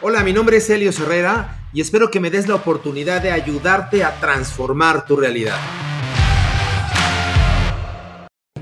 Hola, mi nombre es Helio Herrera y espero que me des la oportunidad de ayudarte a transformar tu realidad.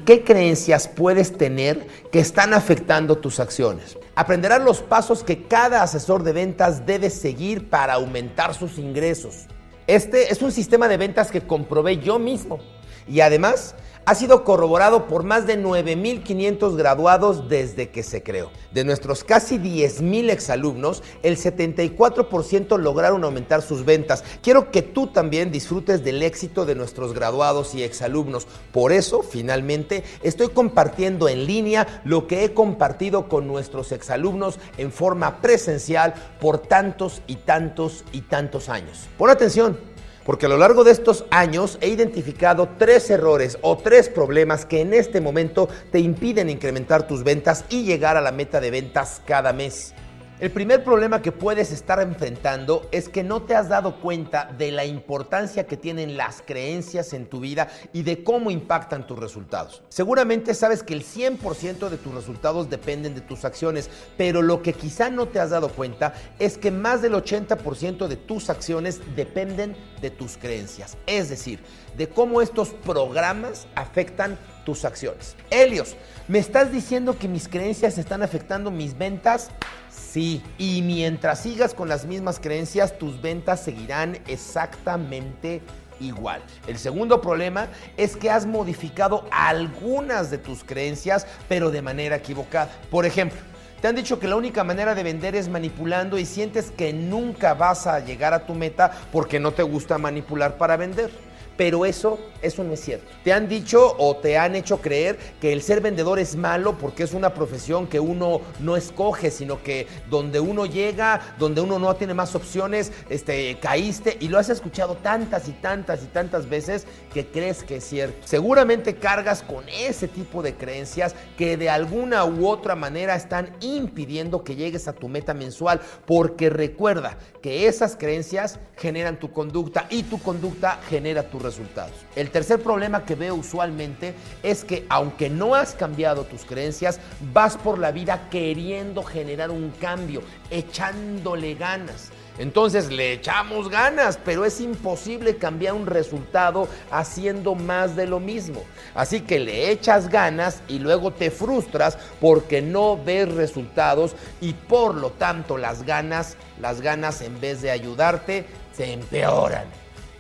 ¿Qué creencias puedes tener que están afectando tus acciones? Aprenderás los pasos que cada asesor de ventas debe seguir para aumentar sus ingresos. Este es un sistema de ventas que comprobé yo mismo y además ha sido corroborado por más de 9.500 graduados desde que se creó. De nuestros casi 10.000 exalumnos, el 74% lograron aumentar sus ventas. Quiero que tú también disfrutes del éxito de nuestros graduados y exalumnos. Por eso, finalmente, estoy compartiendo en línea lo que he compartido con nuestros exalumnos en forma presencial por tantos y tantos y tantos años. Pon atención porque a lo largo de estos años he identificado tres errores o tres problemas que en este momento te impiden incrementar tus ventas y llegar a la meta de ventas cada mes. El primer problema que puedes estar enfrentando es que no te has dado cuenta de la importancia que tienen las creencias en tu vida y de cómo impactan tus resultados. Seguramente sabes que el 100% de tus resultados dependen de tus acciones, pero lo que quizá no te has dado cuenta es que más del 80% de tus acciones dependen de tus creencias, es decir, de cómo estos programas afectan tus acciones. Helios, ¿me estás diciendo que mis creencias están afectando mis ventas? Sí, y mientras sigas con las mismas creencias, tus ventas seguirán exactamente igual. El segundo problema es que has modificado algunas de tus creencias, pero de manera equivocada. Por ejemplo, te han dicho que la única manera de vender es manipulando y sientes que nunca vas a llegar a tu meta porque no te gusta manipular para vender. Pero eso, eso no es cierto. Te han dicho o te han hecho creer que el ser vendedor es malo porque es una profesión que uno no escoge, sino que donde uno llega, donde uno no tiene más opciones, este, caíste y lo has escuchado tantas y tantas y tantas veces que crees que es cierto. Seguramente cargas con ese tipo de creencias que de alguna u otra manera están impidiendo que llegues a tu meta mensual, porque recuerda que esas creencias generan tu conducta y tu conducta genera tu resultados. El tercer problema que veo usualmente es que aunque no has cambiado tus creencias, vas por la vida queriendo generar un cambio, echándole ganas. Entonces le echamos ganas, pero es imposible cambiar un resultado haciendo más de lo mismo. Así que le echas ganas y luego te frustras porque no ves resultados y por lo tanto las ganas, las ganas en vez de ayudarte, se empeoran.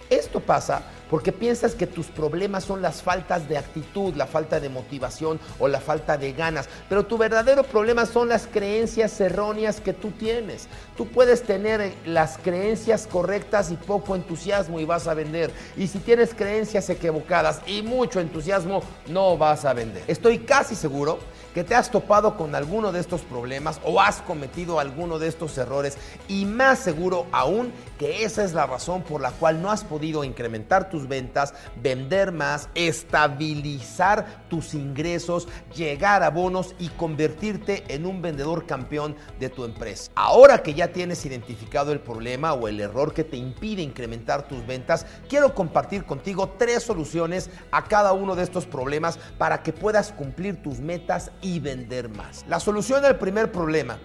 Esto pasa porque piensas que tus problemas son las faltas de actitud, la falta de motivación o la falta de ganas, pero tu verdadero problema son las creencias erróneas que tú tienes. Tú puedes tener las creencias correctas y poco entusiasmo y vas a vender. Y si tienes creencias equivocadas y mucho entusiasmo, no vas a vender. Estoy casi seguro que te has topado con alguno de estos problemas o has cometido alguno de estos errores y más seguro aún que esa es la razón por la cual no has podido incrementar tus ventas, vender más, estabilizar tus ingresos, llegar a bonos y convertirte en un vendedor campeón de tu empresa. Ahora que ya tienes identificado el problema o el error que te impide incrementar tus ventas, quiero compartir contigo tres soluciones a cada uno de estos problemas para que puedas cumplir tus metas y vender más. La solución al primer problema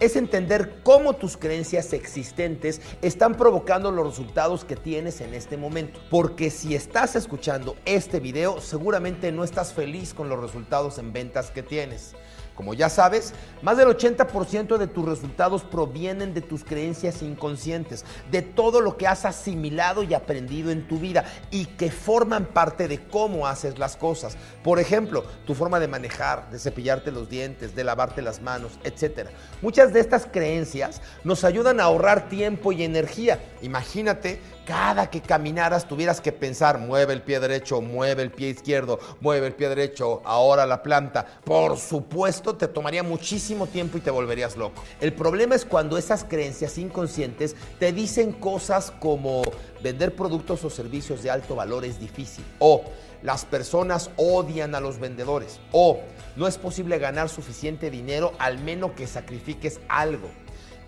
es entender cómo tus creencias existentes están provocando los resultados que tienes en este momento. Si estás escuchando este video, seguramente no estás feliz con los resultados en ventas que tienes. Como ya sabes, más del 80% de tus resultados provienen de tus creencias inconscientes, de todo lo que has asimilado y aprendido en tu vida y que forman parte de cómo haces las cosas. Por ejemplo, tu forma de manejar, de cepillarte los dientes, de lavarte las manos, etc. Muchas de estas creencias nos ayudan a ahorrar tiempo y energía. Imagínate cada que caminaras tuvieras que pensar, mueve el pie derecho, mueve el pie izquierdo, mueve el pie derecho, ahora la planta. Por supuesto, te tomaría muchísimo tiempo y te volverías loco. El problema es cuando esas creencias inconscientes te dicen cosas como vender productos o servicios de alto valor es difícil o las personas odian a los vendedores o no es posible ganar suficiente dinero al menos que sacrifiques algo.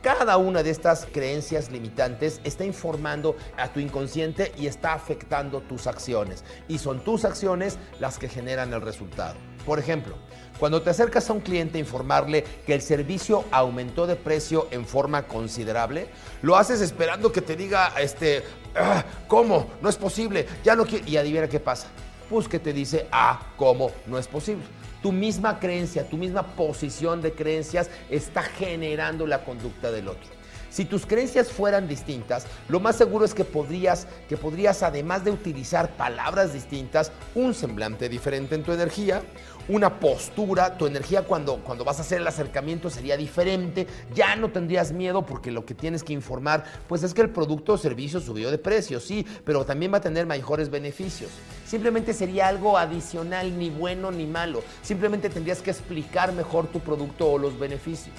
Cada una de estas creencias limitantes está informando a tu inconsciente y está afectando tus acciones. Y son tus acciones las que generan el resultado. Por ejemplo, cuando te acercas a un cliente a informarle que el servicio aumentó de precio en forma considerable, lo haces esperando que te diga, este, ah, ¿cómo? No es posible, ya no. Y adivina qué pasa. Pues que te dice, ah, ¿cómo? No es posible. Tu misma creencia, tu misma posición de creencias está generando la conducta del otro. Si tus creencias fueran distintas, lo más seguro es que podrías, que podrías, además de utilizar palabras distintas, un semblante diferente en tu energía, una postura, tu energía cuando, cuando vas a hacer el acercamiento sería diferente, ya no tendrías miedo porque lo que tienes que informar, pues es que el producto o servicio subió de precio, sí, pero también va a tener mejores beneficios. Simplemente sería algo adicional, ni bueno ni malo. Simplemente tendrías que explicar mejor tu producto o los beneficios.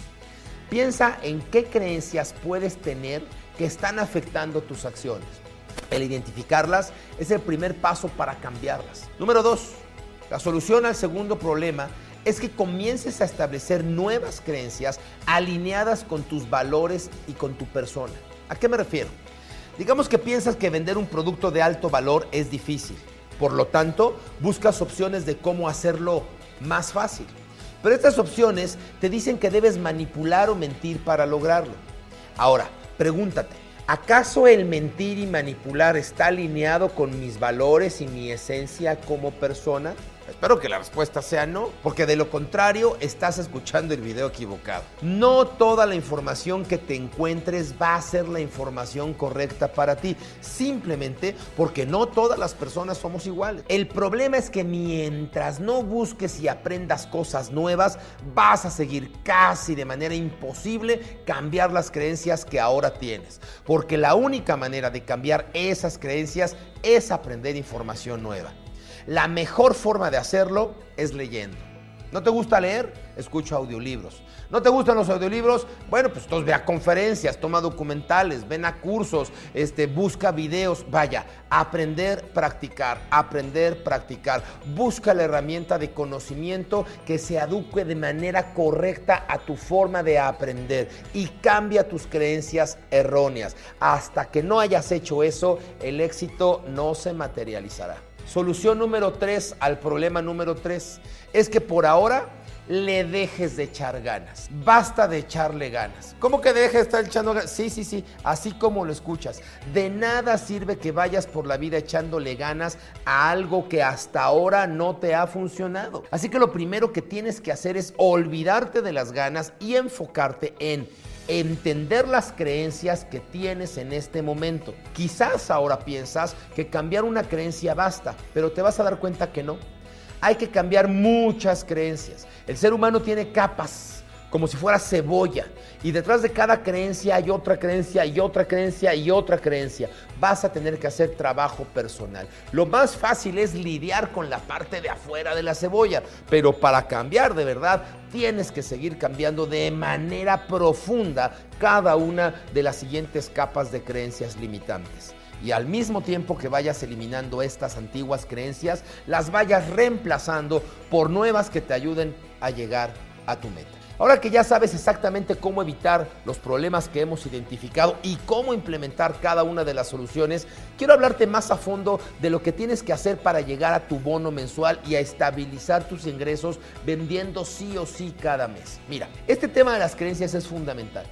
Piensa en qué creencias puedes tener que están afectando tus acciones. El identificarlas es el primer paso para cambiarlas. Número dos, la solución al segundo problema es que comiences a establecer nuevas creencias alineadas con tus valores y con tu persona. ¿A qué me refiero? Digamos que piensas que vender un producto de alto valor es difícil. Por lo tanto, buscas opciones de cómo hacerlo más fácil. Pero estas opciones te dicen que debes manipular o mentir para lograrlo. Ahora, pregúntate, ¿acaso el mentir y manipular está alineado con mis valores y mi esencia como persona? Espero que la respuesta sea no, porque de lo contrario estás escuchando el video equivocado. No toda la información que te encuentres va a ser la información correcta para ti, simplemente porque no todas las personas somos iguales. El problema es que mientras no busques y aprendas cosas nuevas, vas a seguir casi de manera imposible cambiar las creencias que ahora tienes, porque la única manera de cambiar esas creencias es aprender información nueva. La mejor forma de hacerlo es leyendo. ¿No te gusta leer? Escucha audiolibros. ¿No te gustan los audiolibros? Bueno, pues entonces ve a conferencias, toma documentales, ven a cursos, este, busca videos. Vaya, aprender, practicar, aprender, practicar. Busca la herramienta de conocimiento que se aduque de manera correcta a tu forma de aprender y cambia tus creencias erróneas. Hasta que no hayas hecho eso, el éxito no se materializará. Solución número tres al problema número tres es que por ahora le dejes de echar ganas. Basta de echarle ganas. ¿Cómo que dejes de estar echando ganas? Sí, sí, sí, así como lo escuchas. De nada sirve que vayas por la vida echándole ganas a algo que hasta ahora no te ha funcionado. Así que lo primero que tienes que hacer es olvidarte de las ganas y enfocarte en entender las creencias que tienes en este momento. Quizás ahora piensas que cambiar una creencia basta, pero te vas a dar cuenta que no. Hay que cambiar muchas creencias. El ser humano tiene capas como si fuera cebolla. Y detrás de cada creencia hay otra creencia y otra creencia y otra creencia. Vas a tener que hacer trabajo personal. Lo más fácil es lidiar con la parte de afuera de la cebolla, pero para cambiar de verdad tienes que seguir cambiando de manera profunda cada una de las siguientes capas de creencias limitantes y al mismo tiempo que vayas eliminando estas antiguas creencias, las vayas reemplazando por nuevas que te ayuden a llegar a tu meta. Ahora que ya sabes exactamente cómo evitar los problemas que hemos identificado y cómo implementar cada una de las soluciones, quiero hablarte más a fondo de lo que tienes que hacer para llegar a tu bono mensual y a estabilizar tus ingresos vendiendo sí o sí cada mes. Mira, este tema de las creencias es fundamental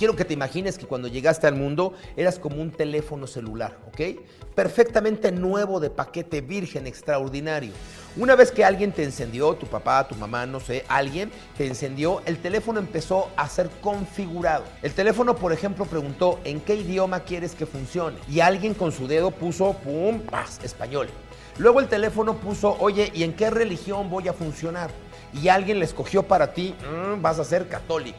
quiero que te imagines que cuando llegaste al mundo eras como un teléfono celular, ¿ok? Perfectamente nuevo de paquete virgen, extraordinario. Una vez que alguien te encendió, tu papá, tu mamá, no sé, alguien te encendió, el teléfono empezó a ser configurado. El teléfono, por ejemplo, preguntó en qué idioma quieres que funcione y alguien con su dedo puso, pum, paz, español. Luego el teléfono puso, oye, ¿y en qué religión voy a funcionar? Y alguien le escogió para ti, mm, vas a ser católico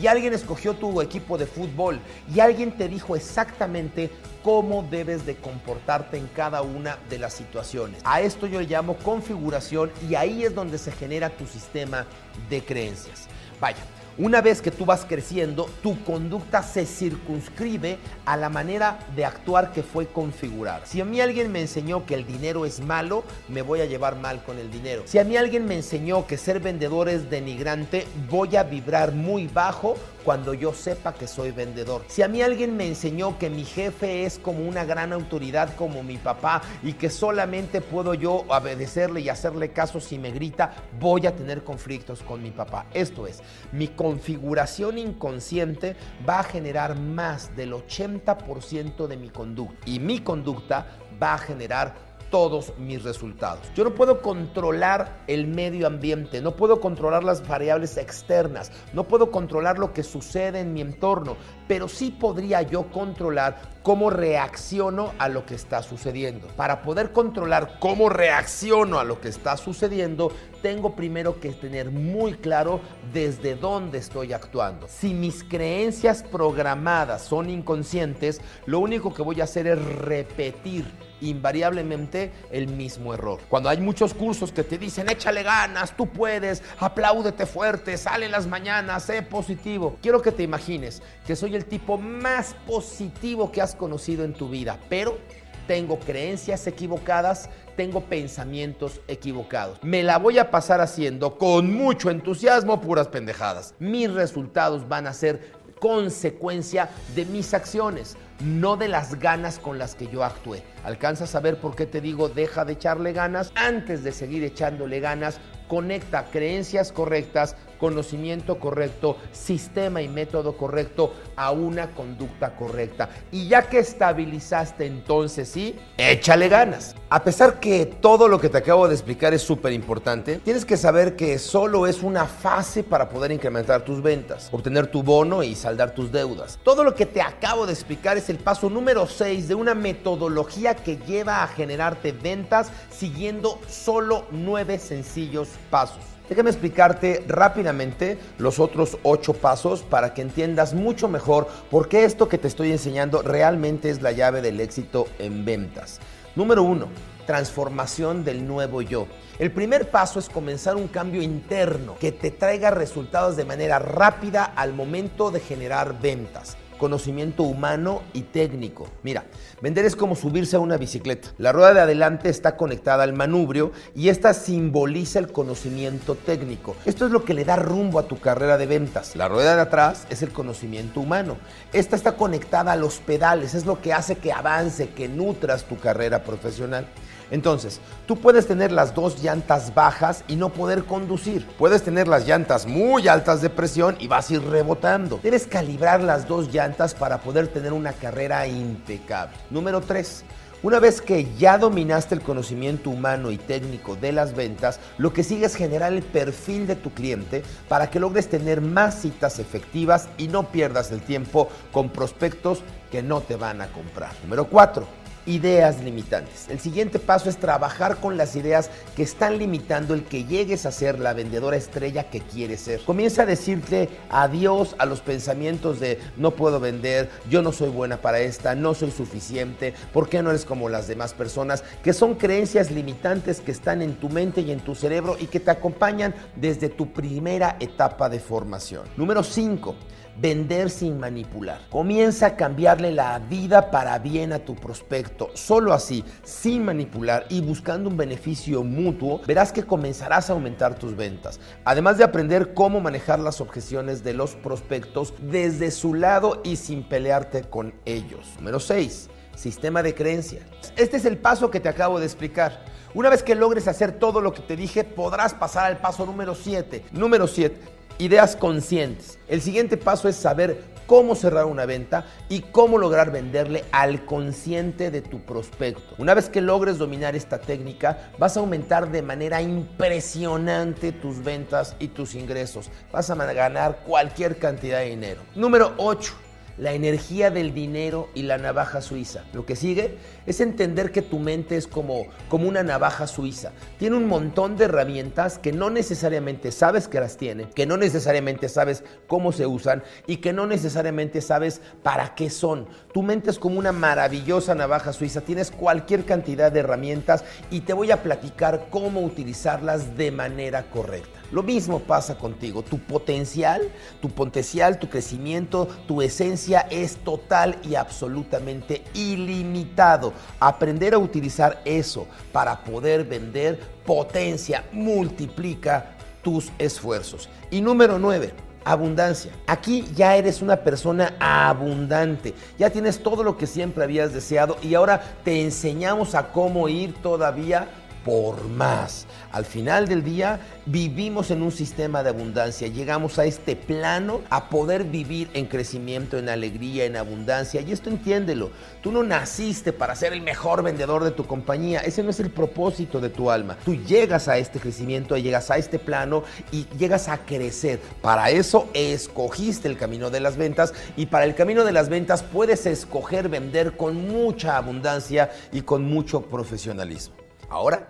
y alguien escogió tu equipo de fútbol y alguien te dijo exactamente cómo debes de comportarte en cada una de las situaciones. A esto yo le llamo configuración y ahí es donde se genera tu sistema de creencias. Vaya, una vez que tú vas creciendo, tu conducta se circunscribe a la manera de actuar que fue configurada. Si a mí alguien me enseñó que el dinero es malo, me voy a llevar mal con el dinero. Si a mí alguien me enseñó que ser vendedor es denigrante, voy a vibrar muy bajo cuando yo sepa que soy vendedor. Si a mí alguien me enseñó que mi jefe es como una gran autoridad como mi papá y que solamente puedo yo obedecerle y hacerle caso si me grita, voy a tener conflictos con mi papá. Esto es, mi configuración inconsciente va a generar más del 80% de mi conducta y mi conducta va a generar todos mis resultados. Yo no puedo controlar el medio ambiente, no puedo controlar las variables externas, no puedo controlar lo que sucede en mi entorno, pero sí podría yo controlar cómo reacciono a lo que está sucediendo. Para poder controlar cómo reacciono a lo que está sucediendo, tengo primero que tener muy claro desde dónde estoy actuando. Si mis creencias programadas son inconscientes, lo único que voy a hacer es repetir invariablemente el mismo error. Cuando hay muchos cursos que te dicen, échale ganas, tú puedes, apláudete fuerte, sale en las mañanas, sé positivo. Quiero que te imagines que soy el tipo más positivo que has conocido en tu vida, pero tengo creencias equivocadas, tengo pensamientos equivocados. Me la voy a pasar haciendo con mucho entusiasmo puras pendejadas. Mis resultados van a ser consecuencia de mis acciones, no de las ganas con las que yo actué. ¿Alcanzas a ver por qué te digo deja de echarle ganas? Antes de seguir echándole ganas, conecta creencias correctas, conocimiento correcto, sistema y método correcto a una conducta correcta. Y ya que estabilizaste entonces sí, échale ganas. A pesar que todo lo que te acabo de explicar es súper importante, tienes que saber que solo es una fase para poder incrementar tus ventas, obtener tu bono y saldar tus deudas. Todo lo que te acabo de explicar es el paso número 6 de una metodología que lleva a generarte ventas siguiendo solo nueve sencillos pasos. Déjame explicarte rápidamente los otros ocho pasos para que entiendas mucho mejor por qué esto que te estoy enseñando realmente es la llave del éxito en ventas. Número uno, transformación del nuevo yo. El primer paso es comenzar un cambio interno que te traiga resultados de manera rápida al momento de generar ventas conocimiento humano y técnico. Mira, vender es como subirse a una bicicleta. La rueda de adelante está conectada al manubrio y esta simboliza el conocimiento técnico. Esto es lo que le da rumbo a tu carrera de ventas. La rueda de atrás es el conocimiento humano. Esta está conectada a los pedales, es lo que hace que avance, que nutras tu carrera profesional. Entonces, tú puedes tener las dos llantas bajas y no poder conducir. Puedes tener las llantas muy altas de presión y vas a ir rebotando. Debes calibrar las dos llantas para poder tener una carrera impecable. Número 3. Una vez que ya dominaste el conocimiento humano y técnico de las ventas, lo que sigue es generar el perfil de tu cliente para que logres tener más citas efectivas y no pierdas el tiempo con prospectos que no te van a comprar. Número 4 ideas limitantes. El siguiente paso es trabajar con las ideas que están limitando el que llegues a ser la vendedora estrella que quieres ser. Comienza a decirte adiós a los pensamientos de no puedo vender, yo no soy buena para esta, no soy suficiente, ¿por qué no eres como las demás personas? Que son creencias limitantes que están en tu mente y en tu cerebro y que te acompañan desde tu primera etapa de formación. Número 5 vender sin manipular. Comienza a cambiarle la vida para bien a tu prospecto. Solo así, sin manipular y buscando un beneficio mutuo, verás que comenzarás a aumentar tus ventas. Además de aprender cómo manejar las objeciones de los prospectos desde su lado y sin pelearte con ellos. Número 6. Sistema de creencias. Este es el paso que te acabo de explicar. Una vez que logres hacer todo lo que te dije, podrás pasar al paso número 7. Número 7 Ideas conscientes. El siguiente paso es saber cómo cerrar una venta y cómo lograr venderle al consciente de tu prospecto. Una vez que logres dominar esta técnica, vas a aumentar de manera impresionante tus ventas y tus ingresos. Vas a ganar cualquier cantidad de dinero. Número 8 la energía del dinero y la navaja suiza. Lo que sigue es entender que tu mente es como, como una navaja suiza. Tiene un montón de herramientas que no necesariamente sabes que las tiene, que no necesariamente sabes cómo se usan y que no necesariamente sabes para qué son. Tu mente es como una maravillosa navaja suiza. Tienes cualquier cantidad de herramientas y te voy a platicar cómo utilizarlas de manera correcta. Lo mismo pasa contigo. Tu potencial, tu potencial, tu crecimiento, tu esencia es total y absolutamente ilimitado. Aprender a utilizar eso para poder vender potencia, multiplica tus esfuerzos. Y número nueve, abundancia. Aquí ya eres una persona abundante, ya tienes todo lo que siempre habías deseado y ahora te enseñamos a cómo ir todavía por más. Al final del día vivimos en un sistema de abundancia, llegamos a este plano a poder vivir en crecimiento, en alegría, en abundancia. Y esto entiéndelo, tú no naciste para ser el mejor vendedor de tu compañía, ese no es el propósito de tu alma. Tú llegas a este crecimiento, llegas a este plano y llegas a crecer. Para eso escogiste el camino de las ventas y para el camino de las ventas puedes escoger vender con mucha abundancia y con mucho profesionalismo. Ahora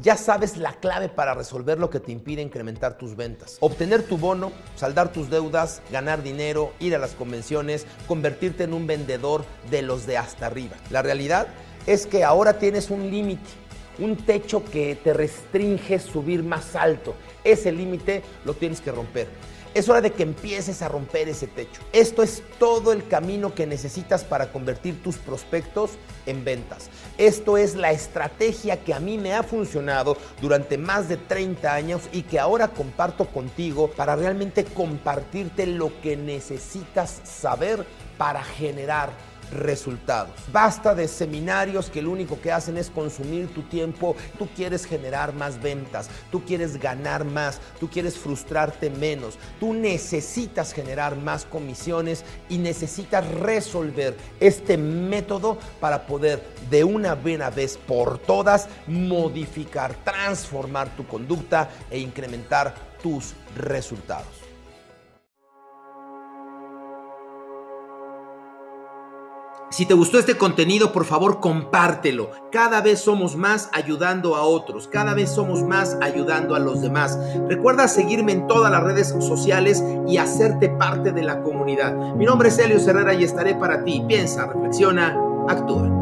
ya sabes la clave para resolver lo que te impide incrementar tus ventas. Obtener tu bono, saldar tus deudas, ganar dinero, ir a las convenciones, convertirte en un vendedor de los de hasta arriba. La realidad es que ahora tienes un límite, un techo que te restringe subir más alto. Ese límite lo tienes que romper. Es hora de que empieces a romper ese techo. Esto es todo el camino que necesitas para convertir tus prospectos en ventas. Esto es la estrategia que a mí me ha funcionado durante más de 30 años y que ahora comparto contigo para realmente compartirte lo que necesitas saber para generar resultados. Basta de seminarios que lo único que hacen es consumir tu tiempo. Tú quieres generar más ventas, tú quieres ganar más, tú quieres frustrarte menos, tú necesitas generar más comisiones y necesitas resolver este método para poder de una buena vez por todas modificar, transformar tu conducta e incrementar tus resultados. Si te gustó este contenido, por favor compártelo. Cada vez somos más ayudando a otros, cada vez somos más ayudando a los demás. Recuerda seguirme en todas las redes sociales y hacerte parte de la comunidad. Mi nombre es Helio Herrera y estaré para ti. Piensa, reflexiona, actúa.